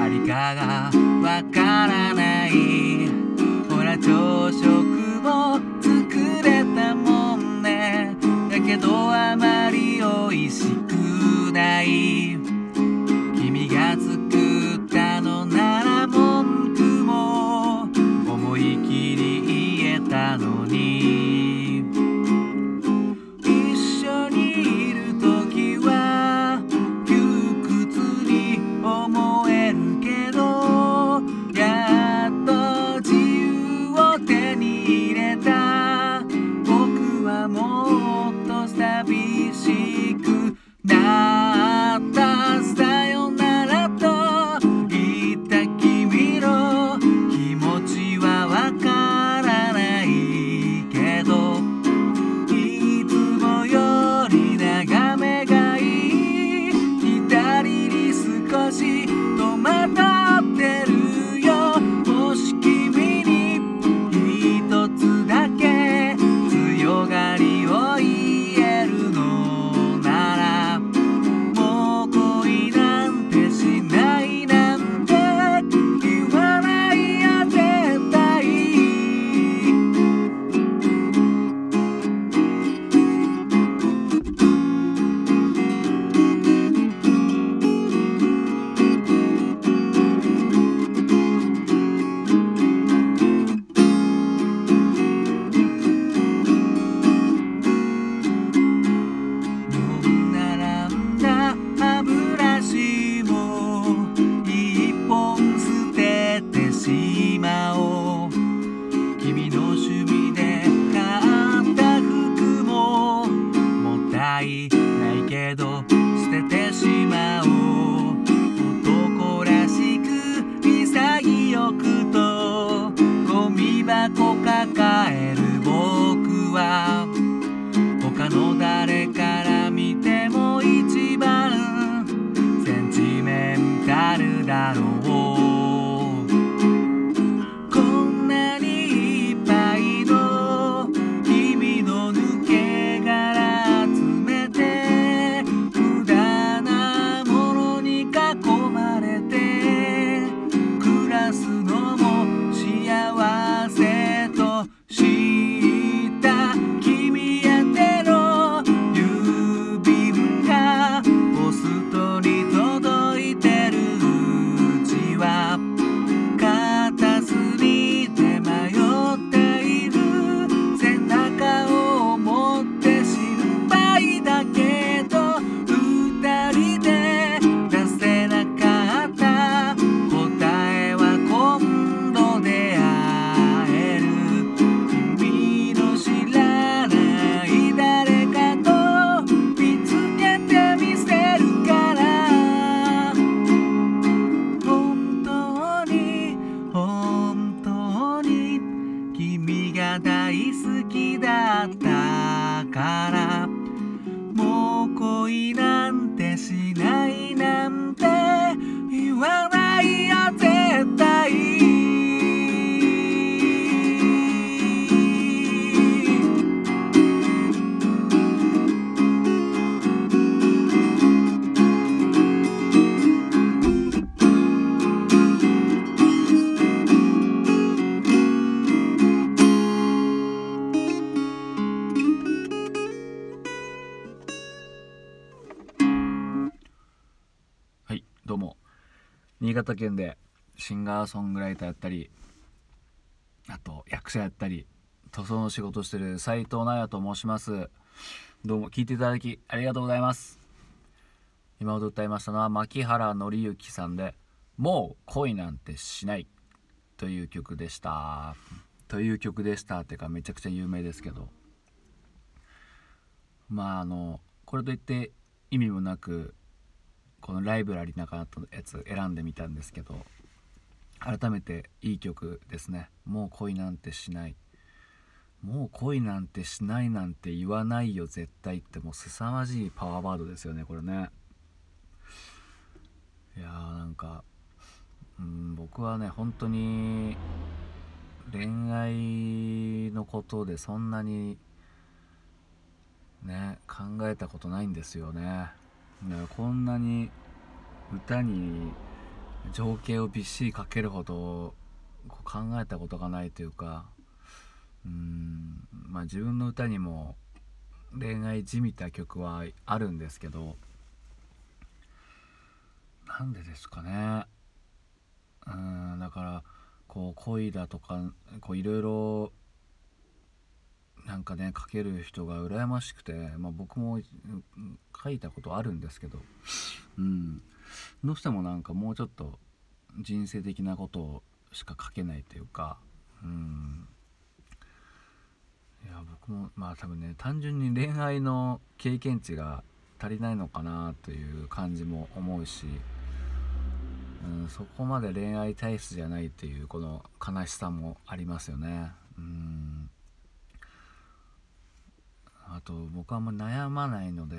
ありかがわからない。ほら朝食も作れたもんね。だけどあまり美味しくない。潟県でシンガーソングライターやったりあと役者やったり塗装の仕事してる斉藤直也と申します。どうも聞いていただきありがとうございます。今ほど歌いましたのは牧原紀之さんで「もう恋なんてしない」という曲でした。という曲でした。っていうかめちゃくちゃ有名ですけど。まああのこれといって意味もなくこのライブラリの中のやつ選んでみたんですけど改めていい曲ですね。もう恋なんてしない。もう恋なんてしないなんて言わないよ。絶対ってもう凄まじいパワーワードですよねこれね。いやーなんかうん僕はね本当に恋愛のことでそんなにね考えたことないんですよね。だからこんなに歌に情景をびっしりかけるほど考えたことがないというかうん。まあ自分の歌にも恋愛じみた曲はあるんですけどなんでですかね。うん。だからこう恋だとかこういろいろなんかね書ける人が羨ましくて、まあ、僕も書いたことあるんですけど、うん、どうしてもなんかもうちょっと人生的なことしか書けないというか、うん、いや僕もまあ多分ね単純に恋愛の経験値が足りないのかなという感じも思うし、うん、そこまで恋愛体質じゃないっていうこの悲しさもありますよね。うん。あと僕はあんま悩まないので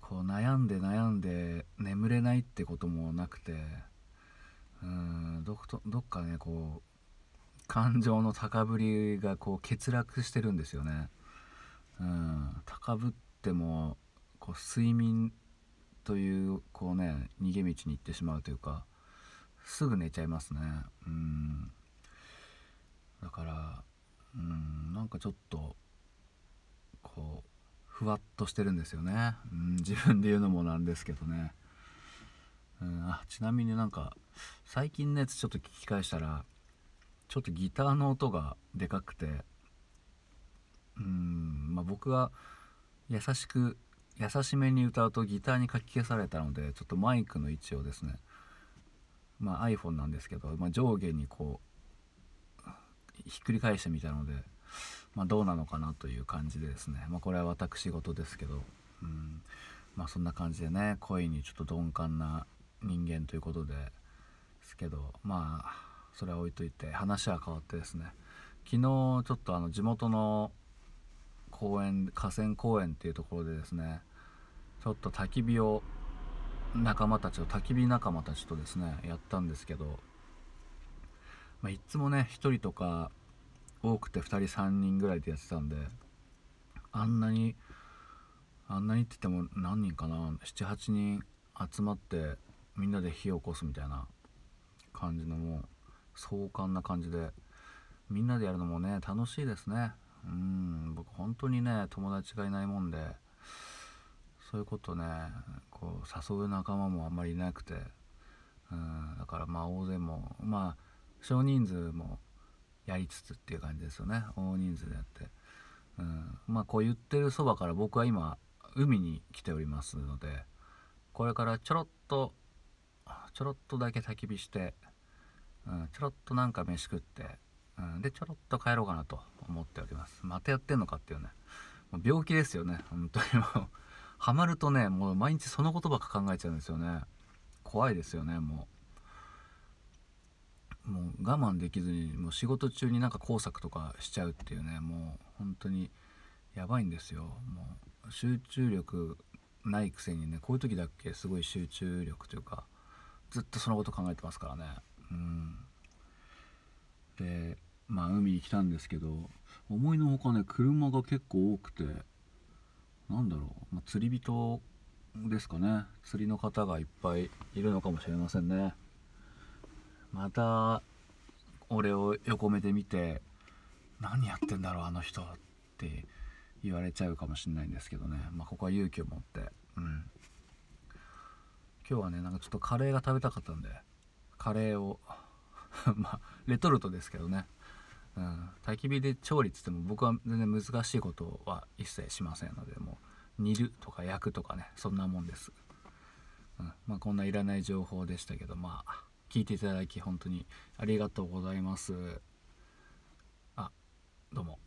こう悩んで悩んで眠れないってこともなくてうんどどっかねこう感情の高ぶりがこう欠落してるんですよね。うん高ぶってもこう睡眠というこうね逃げ道に行ってしまうというかすぐ寝ちゃいますねうんだからうんなんかちょっとこうふわっとしてるんですよね、うん、自分で言うのもなんですけどね、うん、あちなみになんか最近のやつちょっと聞き返したらちょっとギターの音がでかくてうんまあ僕が優しく優しめに歌うとギターにかき消されたのでちょっとマイクの位置をですね。まあ iPhone なんですけど、まあ、上下にこうひっくり返してみたのでまあ、どうなのかなという感じでですね、まあ、これは私事ですけど、うん。まあ、そんな感じでね恋にちょっと鈍感な人間ということですけど。まあそれは置いといて話は変わってですね。昨日ちょっとあの地元の公園河川公園っていうところでですねちょっと焚き火を仲間たちと焚き火仲間たちとですねやったんですけど、まあ、いつもね1人とか多くて2人3人ぐらいでやってたんであんなにあんなにって言っても何人かな78人集まってみんなで火を起こすみたいな感じのもう壮観な感じでみんなでやるのもね楽しいですね。うん僕本当にね友達がいないもんでそういうことねこう誘う仲間もあんまりいなくてうんだからまあ大勢もまあ少人数もやりつつっていう感じですよね。大人数でやって、うん、まあこう言ってるそばから僕は今海に来ておりますのでこれからちょろっとちょろっとだけ焚き火して、うん、ちょろっとなんか飯食って、うん、でちょろっと帰ろうかなと思っております。またやってんのかっていうね。もう病気ですよね。本当にもう。ハマるとねもう毎日そのことばっか考えちゃうんですよね。怖いですよねもう。もう我慢できずにもう仕事中になんか工作とかしちゃうっていうねもう本当にやばいんですよ。もう集中力ないくせにねこういう時だけすごい集中力というかずっとそのこと考えてますからね。うん。でまあ海に来たんですけど思いのほかね車が結構多くてなんだろう、まあ、釣り人ですかね。釣りの方がいっぱいいるのかもしれませんね。また俺を横目で見て何やってんだろうあの人って言われちゃうかもしれないんですけどね。まあここは勇気を持って。うん。今日はねなんかちょっとカレーが食べたかったんでカレーを まあレトルトですけどね。うん、焚き火で調理っつっても僕は全然難しいことは一切しませんのでもう煮るとか焼くとかねそんなもんです、うん、まあこんないらない情報でしたけどまあ聞いていただき本当にありがとうございます。あどうも。